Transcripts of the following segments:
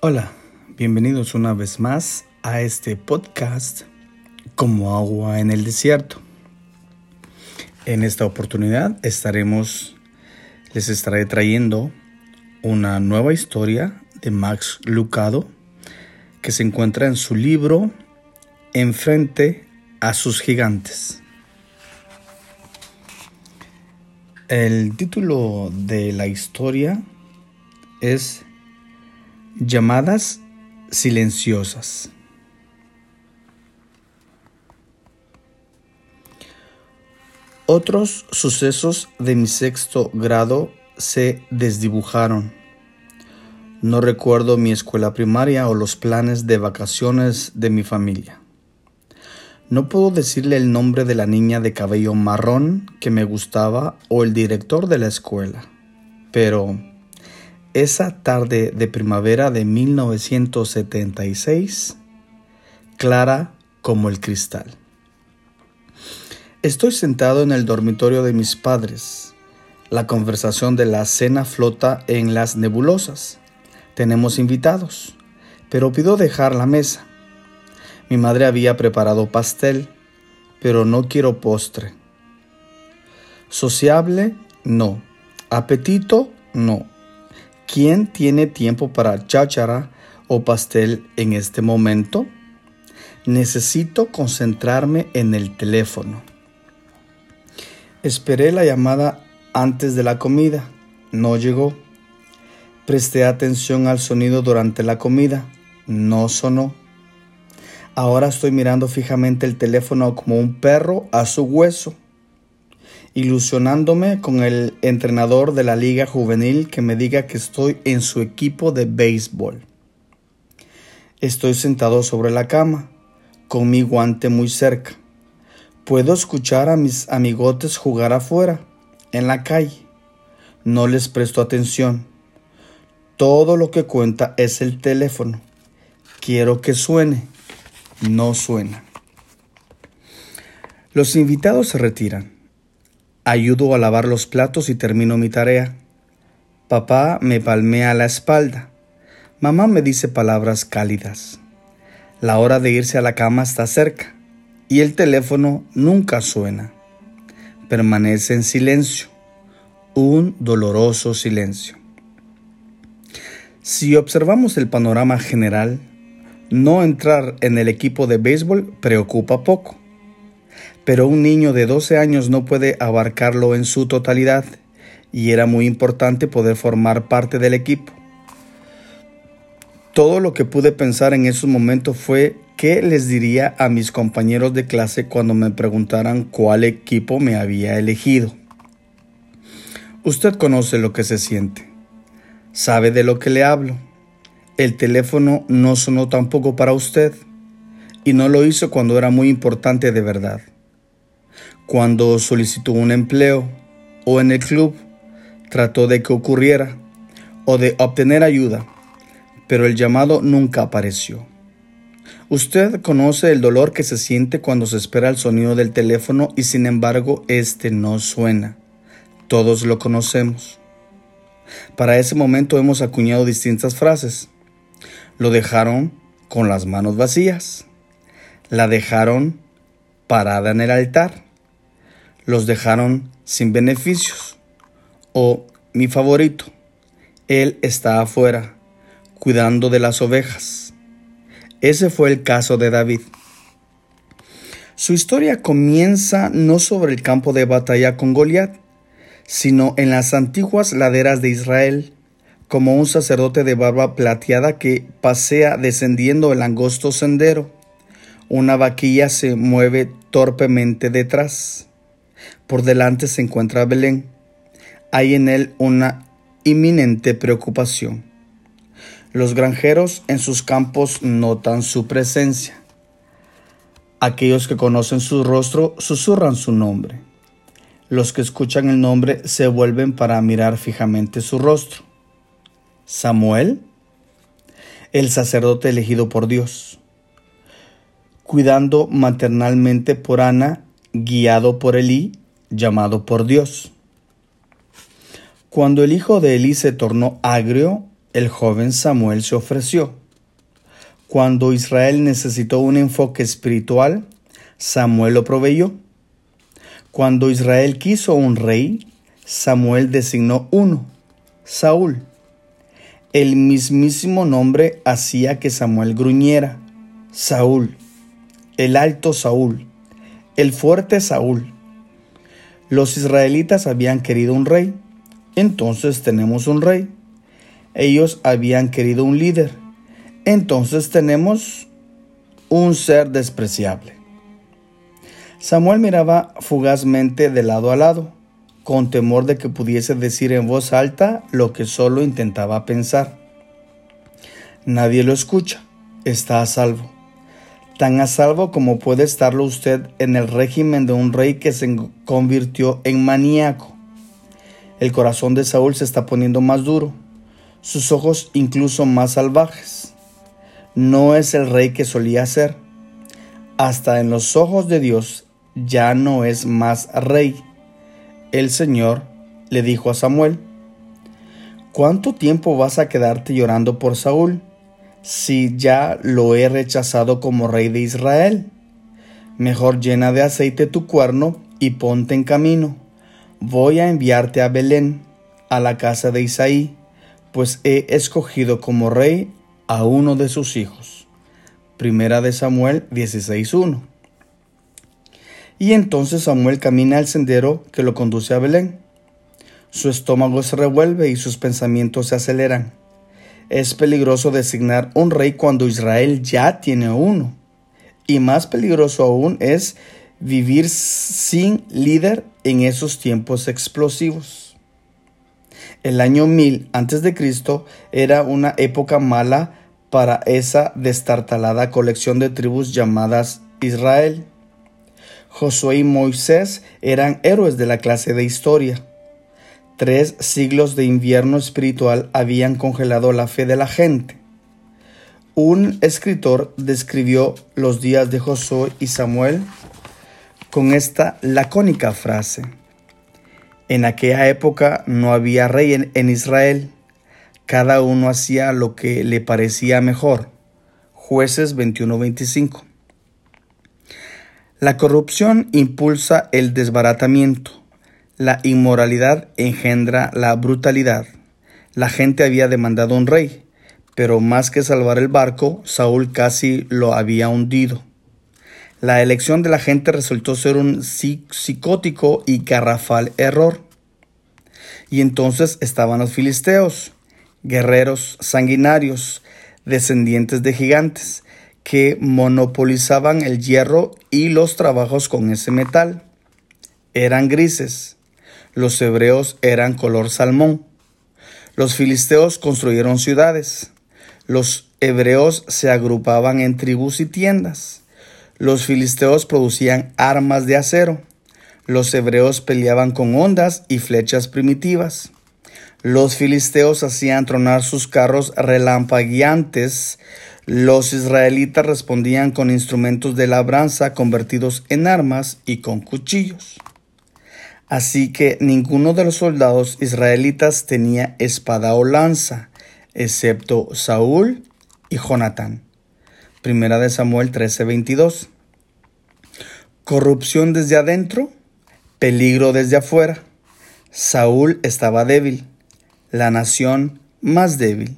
Hola, bienvenidos una vez más a este podcast como agua en el desierto. En esta oportunidad estaremos, les estaré trayendo una nueva historia de Max Lucado que se encuentra en su libro Enfrente a sus gigantes. El título de la historia es Llamadas silenciosas. Otros sucesos de mi sexto grado se desdibujaron. No recuerdo mi escuela primaria o los planes de vacaciones de mi familia. No puedo decirle el nombre de la niña de cabello marrón que me gustaba o el director de la escuela, pero esa tarde de primavera de 1976, clara como el cristal. Estoy sentado en el dormitorio de mis padres. La conversación de la cena flota en las nebulosas. Tenemos invitados, pero pido dejar la mesa. Mi madre había preparado pastel, pero no quiero postre. Sociable, no. Apetito, no. ¿Quién tiene tiempo para cháchara o pastel en este momento? Necesito concentrarme en el teléfono. Esperé la llamada antes de la comida. No llegó. Presté atención al sonido durante la comida. No sonó. Ahora estoy mirando fijamente el teléfono como un perro a su hueso, ilusionándome con el entrenador de la liga juvenil que me diga que estoy en su equipo de béisbol. Estoy sentado sobre la cama, con mi guante muy cerca. Puedo escuchar a mis amigotes jugar afuera, en la calle. No les presto atención. Todo lo que cuenta es el teléfono. Quiero que suene no suena. Los invitados se retiran. Ayudo a lavar los platos y termino mi tarea. Papá me palmea la espalda. Mamá me dice palabras cálidas. La hora de irse a la cama está cerca y el teléfono nunca suena. Permanece en silencio, un doloroso silencio. Si observamos el panorama general, no entrar en el equipo de béisbol preocupa poco, pero un niño de 12 años no puede abarcarlo en su totalidad y era muy importante poder formar parte del equipo. Todo lo que pude pensar en esos momentos fue qué les diría a mis compañeros de clase cuando me preguntaran cuál equipo me había elegido. Usted conoce lo que se siente, sabe de lo que le hablo el teléfono no sonó tampoco para usted y no lo hizo cuando era muy importante de verdad. Cuando solicitó un empleo o en el club, trató de que ocurriera o de obtener ayuda, pero el llamado nunca apareció. Usted conoce el dolor que se siente cuando se espera el sonido del teléfono y sin embargo este no suena. Todos lo conocemos. Para ese momento hemos acuñado distintas frases. Lo dejaron con las manos vacías. La dejaron parada en el altar. Los dejaron sin beneficios. O mi favorito, él está afuera, cuidando de las ovejas. Ese fue el caso de David. Su historia comienza no sobre el campo de batalla con Goliat, sino en las antiguas laderas de Israel, como un sacerdote de barba plateada que pasea descendiendo el angosto sendero. Una vaquilla se mueve torpemente detrás. Por delante se encuentra Belén. Hay en él una inminente preocupación. Los granjeros en sus campos notan su presencia. Aquellos que conocen su rostro susurran su nombre. Los que escuchan el nombre se vuelven para mirar fijamente su rostro. Samuel, el sacerdote elegido por Dios, cuidando maternalmente por Ana, guiado por Elí, llamado por Dios. Cuando el hijo de Elí se tornó agrio, el joven Samuel se ofreció. Cuando Israel necesitó un enfoque espiritual, Samuel lo proveyó. Cuando Israel quiso un rey, Samuel designó uno, Saúl. El mismísimo nombre hacía que Samuel gruñera, Saúl, el alto Saúl, el fuerte Saúl. Los israelitas habían querido un rey, entonces tenemos un rey. Ellos habían querido un líder, entonces tenemos un ser despreciable. Samuel miraba fugazmente de lado a lado, con temor de que pudiese decir en voz alta lo que solo intentaba pensar. Nadie lo escucha, está a salvo. Tan a salvo como puede estarlo usted en el régimen de un rey que se convirtió en maníaco. El corazón de Saúl se está poniendo más duro, sus ojos incluso más salvajes. No es el rey que solía ser. Hasta en los ojos de Dios ya no es más rey el Señor le dijo a Samuel, ¿cuánto tiempo vas a quedarte llorando por Saúl si ya lo he rechazado como rey de Israel? Mejor llena de aceite tu cuerno y ponte en camino. Voy a enviarte a Belén, a la casa de Isaí, pues he escogido como rey a uno de sus hijos. Primera de Samuel 16.1 y entonces Samuel camina al sendero que lo conduce a Belén. Su estómago se revuelve y sus pensamientos se aceleran. Es peligroso designar un rey cuando Israel ya tiene uno. Y más peligroso aún es vivir sin líder en esos tiempos explosivos. El año 1000 a.C. era una época mala para esa destartalada colección de tribus llamadas Israel. Josué y Moisés eran héroes de la clase de historia. Tres siglos de invierno espiritual habían congelado la fe de la gente. Un escritor describió los días de Josué y Samuel con esta lacónica frase. En aquella época no había rey en, Israel. Cada uno hacía lo que le parecía mejor. Jueces 21-25. La corrupción impulsa el desbaratamiento. La inmoralidad engendra la brutalidad. La gente había demandado un rey, pero más que salvar el barco, Saúl casi lo había hundido. La elección de la gente resultó ser un psicótico y garrafal error. Y entonces estaban los filisteos, guerreros sanguinarios, descendientes de gigantes, que monopolizaban el hierro y los trabajos con ese metal. Eran grises. Los hebreos eran color salmón. Los filisteos construyeron ciudades. Los hebreos se agrupaban en tribus y tiendas. Los filisteos producían armas de acero. Los hebreos peleaban con ondas y flechas primitivas. Los filisteos hacían tronar sus carros relampagueantes. Los israelitas respondían con instrumentos de labranza convertidos en armas y con cuchillos. Así que ninguno de los soldados israelitas tenía espada o lanza, excepto Saúl y Jonatán. Primera de Samuel 13:22. Corrupción desde adentro, peligro desde afuera. Saúl estaba débil, la nación más débil.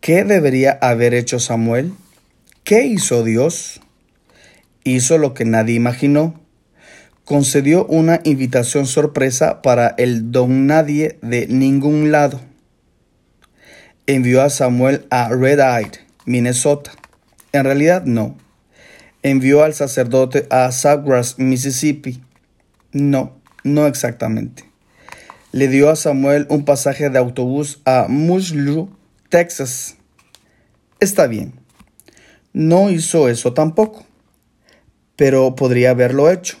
¿Qué debería haber hecho Samuel? ¿Qué hizo Dios? Hizo lo que nadie imaginó. Concedió una invitación sorpresa para el don nadie de ningún lado. Envió a Samuel a Red Eyed, Minnesota. En realidad no. Envió al sacerdote a Southgrass, Mississippi. No, no exactamente. Le dio a Samuel un pasaje de autobús a Mushlu, Texas. Está bien. No hizo eso tampoco, pero podría haberlo hecho.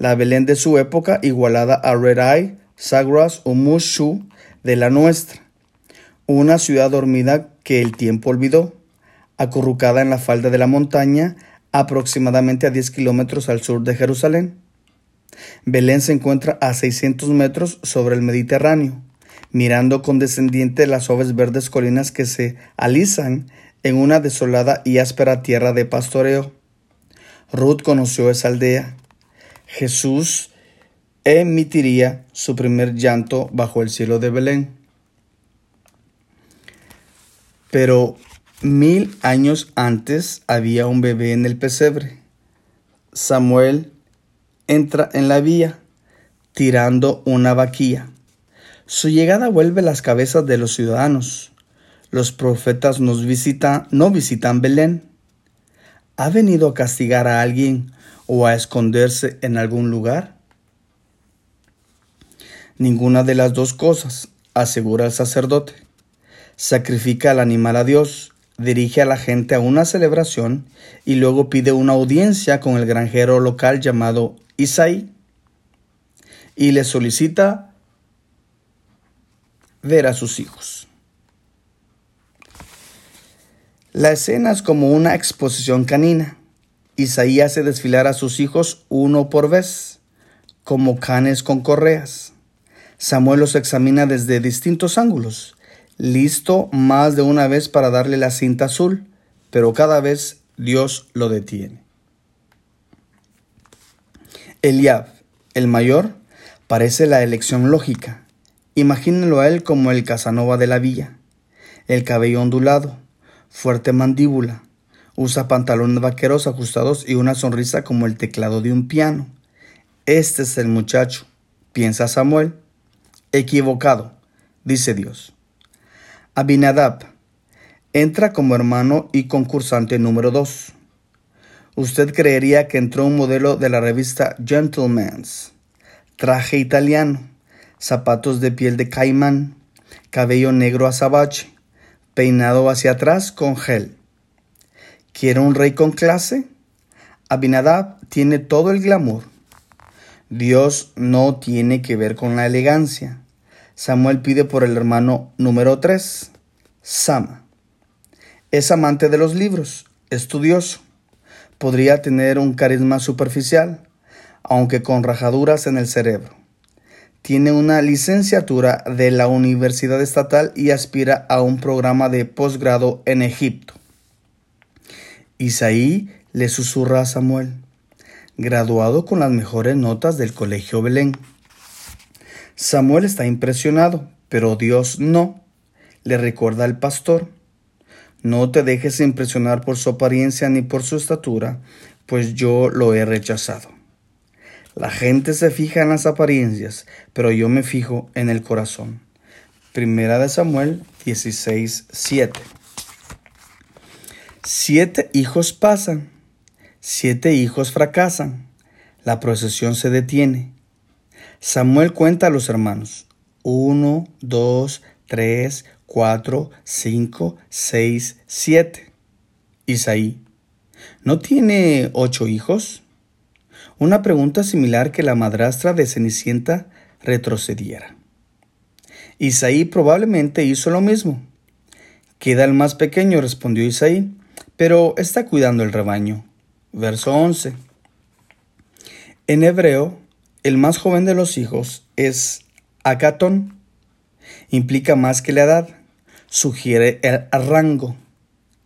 La Belén de su época igualada a Red Eye, Sagras o Mushu de la nuestra. Una ciudad dormida que el tiempo olvidó, acurrucada en la falda de la montaña, aproximadamente a 10 kilómetros al sur de Jerusalén. Belén se encuentra a 600 metros sobre el Mediterráneo, mirando condescendiente las suaves verdes colinas que se alisan en una desolada y áspera tierra de pastoreo. Ruth conoció esa aldea. Jesús emitiría su primer llanto bajo el cielo de Belén. Pero mil años antes había un bebé en el pesebre. Samuel entra en la vía tirando una vaquilla. Su llegada vuelve las cabezas de los ciudadanos. Los profetas nos visitan, no visitan Belén. ¿Ha venido a castigar a alguien o a esconderse en algún lugar? Ninguna de las dos cosas, asegura el sacerdote. Sacrifica al animal a Dios, dirige a la gente a una celebración y luego pide una audiencia con el granjero local llamado Isaí y le solicita ver a sus hijos. La escena es como una exposición canina. Isaías hace desfilar a sus hijos uno por vez, como canes con correas. Samuel los examina desde distintos ángulos, listo más de una vez para darle la cinta azul, pero cada vez Dios lo detiene. Eliab, el mayor, parece la elección lógica. Imagínenlo a él como el Casanova de la villa. El cabello ondulado, fuerte mandíbula, usa pantalones vaqueros ajustados y una sonrisa como el teclado de un piano. Este es el muchacho, piensa Samuel. Equivocado, dice Dios. Abinadab entra como hermano y concursante número 2. Usted creería que entró un modelo de la revista Gentleman's, traje italiano, zapatos de piel de caimán, cabello negro azabache, peinado hacia atrás con gel. ¿Quiere un rey con clase? Abinadab tiene todo el glamour. Dios no tiene que ver con la elegancia. Samuel pide por el hermano número 3, Sama. Es amante de los libros, estudioso. Podría tener un carisma superficial, aunque con rajaduras en el cerebro. Tiene una licenciatura de la Universidad Estatal y aspira a un programa de posgrado en Egipto. Isaí le susurra a Samuel, graduado con las mejores notas del Colegio Belén. Samuel está impresionado, pero Dios no. Le recuerda al pastor, no te dejes impresionar por su apariencia ni por su estatura, pues yo lo he rechazado. La gente se fija en las apariencias, pero yo me fijo en el corazón. Primera de Samuel 16, 7. Siete hijos pasan, siete hijos fracasan, la procesión se detiene. Samuel cuenta a los hermanos. Uno, dos, tres, cuatro, cinco, seis, siete. Isaí. ¿No tiene ocho hijos? Una pregunta similar que la madrastra de Cenicienta retrocediera. Isaí probablemente hizo lo mismo. Queda el más pequeño, respondió Isaí, pero está cuidando el rebaño. Verso 11. En hebreo, el más joven de los hijos es Acatón. Implica más que la edad. Sugiere el rango.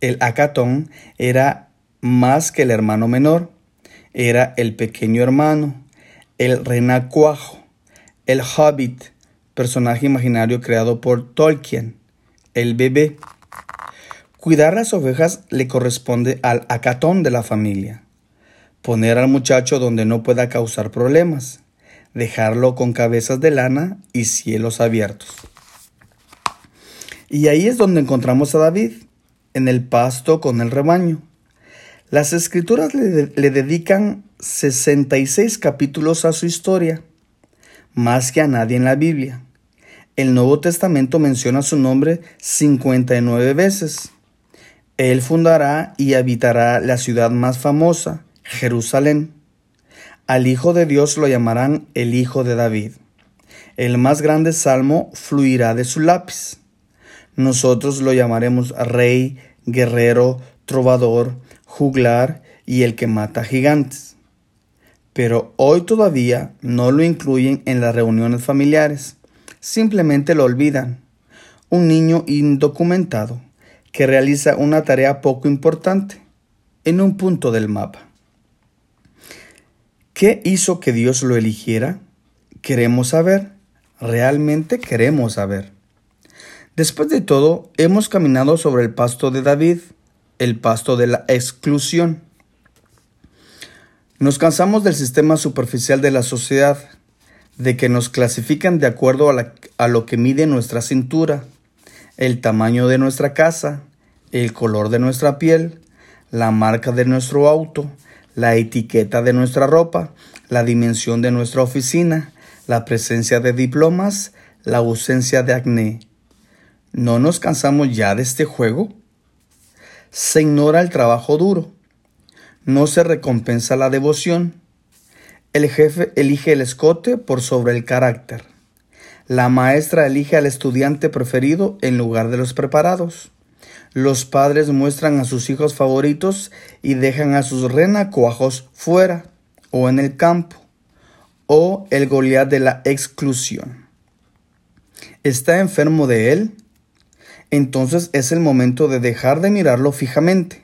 El Acatón era más que el hermano menor era el pequeño hermano, el renacuajo, el hobbit, personaje imaginario creado por Tolkien, el bebé. Cuidar las ovejas le corresponde al acatón de la familia. Poner al muchacho donde no pueda causar problemas. Dejarlo con cabezas de lana y cielos abiertos. Y ahí es donde encontramos a David, en el pasto con el rebaño. Las escrituras le, dedican 66 capítulos a su historia, más que a nadie en la Biblia. El Nuevo Testamento menciona su nombre 59 veces. Él fundará y habitará la ciudad más famosa, Jerusalén. Al Hijo de Dios lo llamarán el Hijo de David. El más grande salmo fluirá de su lápiz. Nosotros lo llamaremos rey, guerrero, trovador, juglar y el que mata gigantes. Pero hoy todavía no lo incluyen en las reuniones familiares. simplemente lo olvidan. Un niño indocumentado que realiza una tarea poco importante en un punto del mapa. ¿Qué hizo que Dios lo eligiera? Queremos saber, realmente queremos saber. Después de todo, hemos caminado sobre el pasto de David, el pasto de la exclusión. Nos cansamos del sistema superficial de la sociedad, de que nos clasifican de acuerdo a, lo que mide nuestra cintura, el tamaño de nuestra casa, el color de nuestra piel, la marca de nuestro auto, la etiqueta de nuestra ropa, la dimensión de nuestra oficina, la presencia de diplomas, la ausencia de acné. ¿No nos cansamos ya de este juego? Se ignora el trabajo duro. No se recompensa la devoción. El jefe elige el escote por sobre el carácter. La maestra elige al estudiante preferido en lugar de los preparados. Los padres muestran a sus hijos favoritos y dejan a sus renacuajos fuera o en el campo, o el Goliat de la exclusión. ¿Está enfermo de él? Entonces es el momento de dejar de mirarlo fijamente.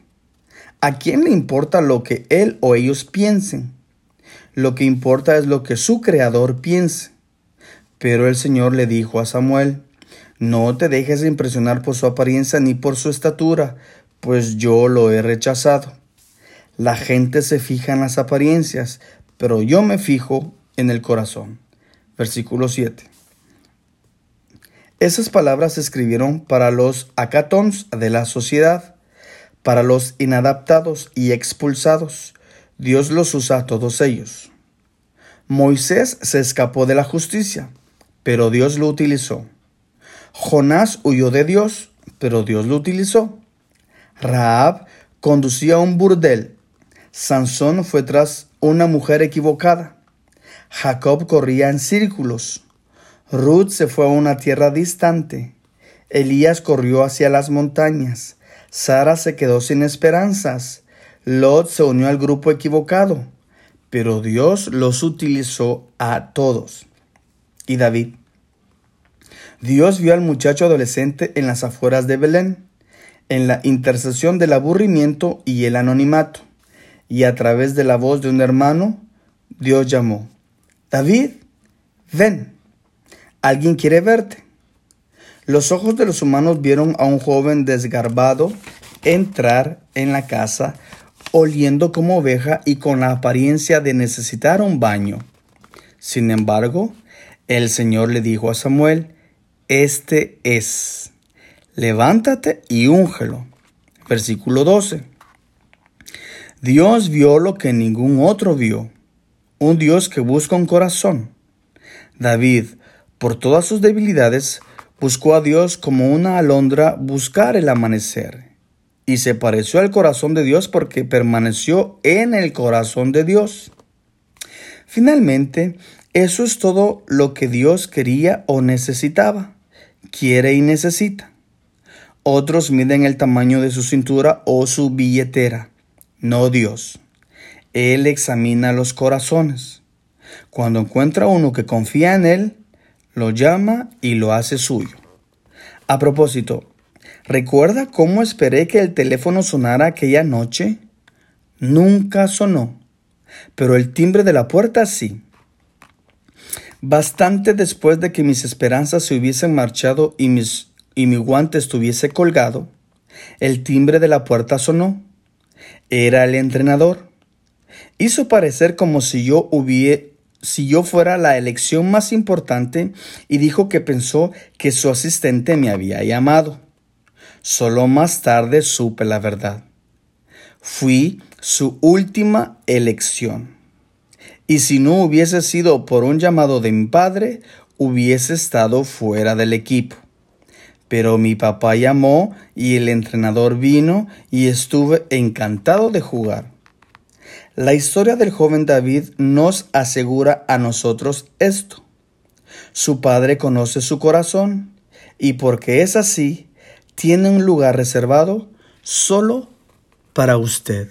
¿A quién le importa lo que él o ellos piensen? Lo que importa es lo que su creador piense. Pero el Señor le dijo a Samuel, no te dejes impresionar por su apariencia ni por su estatura, pues yo lo he rechazado. La gente se fija en las apariencias, pero yo me fijo en el corazón. Versículo 7. Esas palabras se escribieron para los acatons de la sociedad, para los inadaptados y expulsados. Dios los usa a todos ellos. Moisés se escapó de la justicia, pero Dios lo utilizó. Jonás huyó de Dios, pero Dios lo utilizó. Raab conducía un burdel. Sansón fue tras una mujer equivocada. Jacob corría en círculos. Ruth se fue a una tierra distante. Elías corrió hacia las montañas. Sara se quedó sin esperanzas. Lot se unió al grupo equivocado. Pero Dios los utilizó a todos. Y David. Dios vio al muchacho adolescente en las afueras de Belén, en la intercesión del aburrimiento y el anonimato, y a través de la voz de un hermano, Dios llamó, David, ven, alguien quiere verte. Los ojos de los humanos vieron a un joven desgarbado entrar en la casa oliendo como oveja y con la apariencia de necesitar un baño. Sin embargo, el Señor le dijo a Samuel, este es. Levántate y úngelo. Versículo 12. Dios vio lo que ningún otro vio, un Dios que busca un corazón. David, por todas sus debilidades, buscó a Dios como una alondra buscar el amanecer, y se pareció al corazón de Dios porque permaneció en el corazón de Dios. Finalmente, eso es todo lo que Dios quería o necesitaba quiere y necesita. Otros miden el tamaño de su cintura o su billetera, no Dios. Él examina los corazones. Cuando encuentra uno que confía en Él, lo llama y lo hace suyo. A propósito, ¿recuerda cómo esperé que el teléfono sonara aquella noche? Nunca sonó, pero el timbre de la puerta sí. Bastante después de que mis esperanzas se hubiesen marchado y, mis, y mi guante estuviese colgado, el timbre de la puerta sonó. Era el entrenador. Hizo parecer como si yo si yo fuera la elección más importante y dijo que pensó que su asistente me había llamado. Solo más tarde supe la verdad. Fui su última elección y si no hubiese sido por un llamado de mi padre, hubiese estado fuera del equipo. Pero mi papá llamó y el entrenador vino y estuve encantado de jugar. La historia del joven David nos asegura a nosotros esto. Su padre conoce su corazón y porque es así, tiene un lugar reservado solo para usted.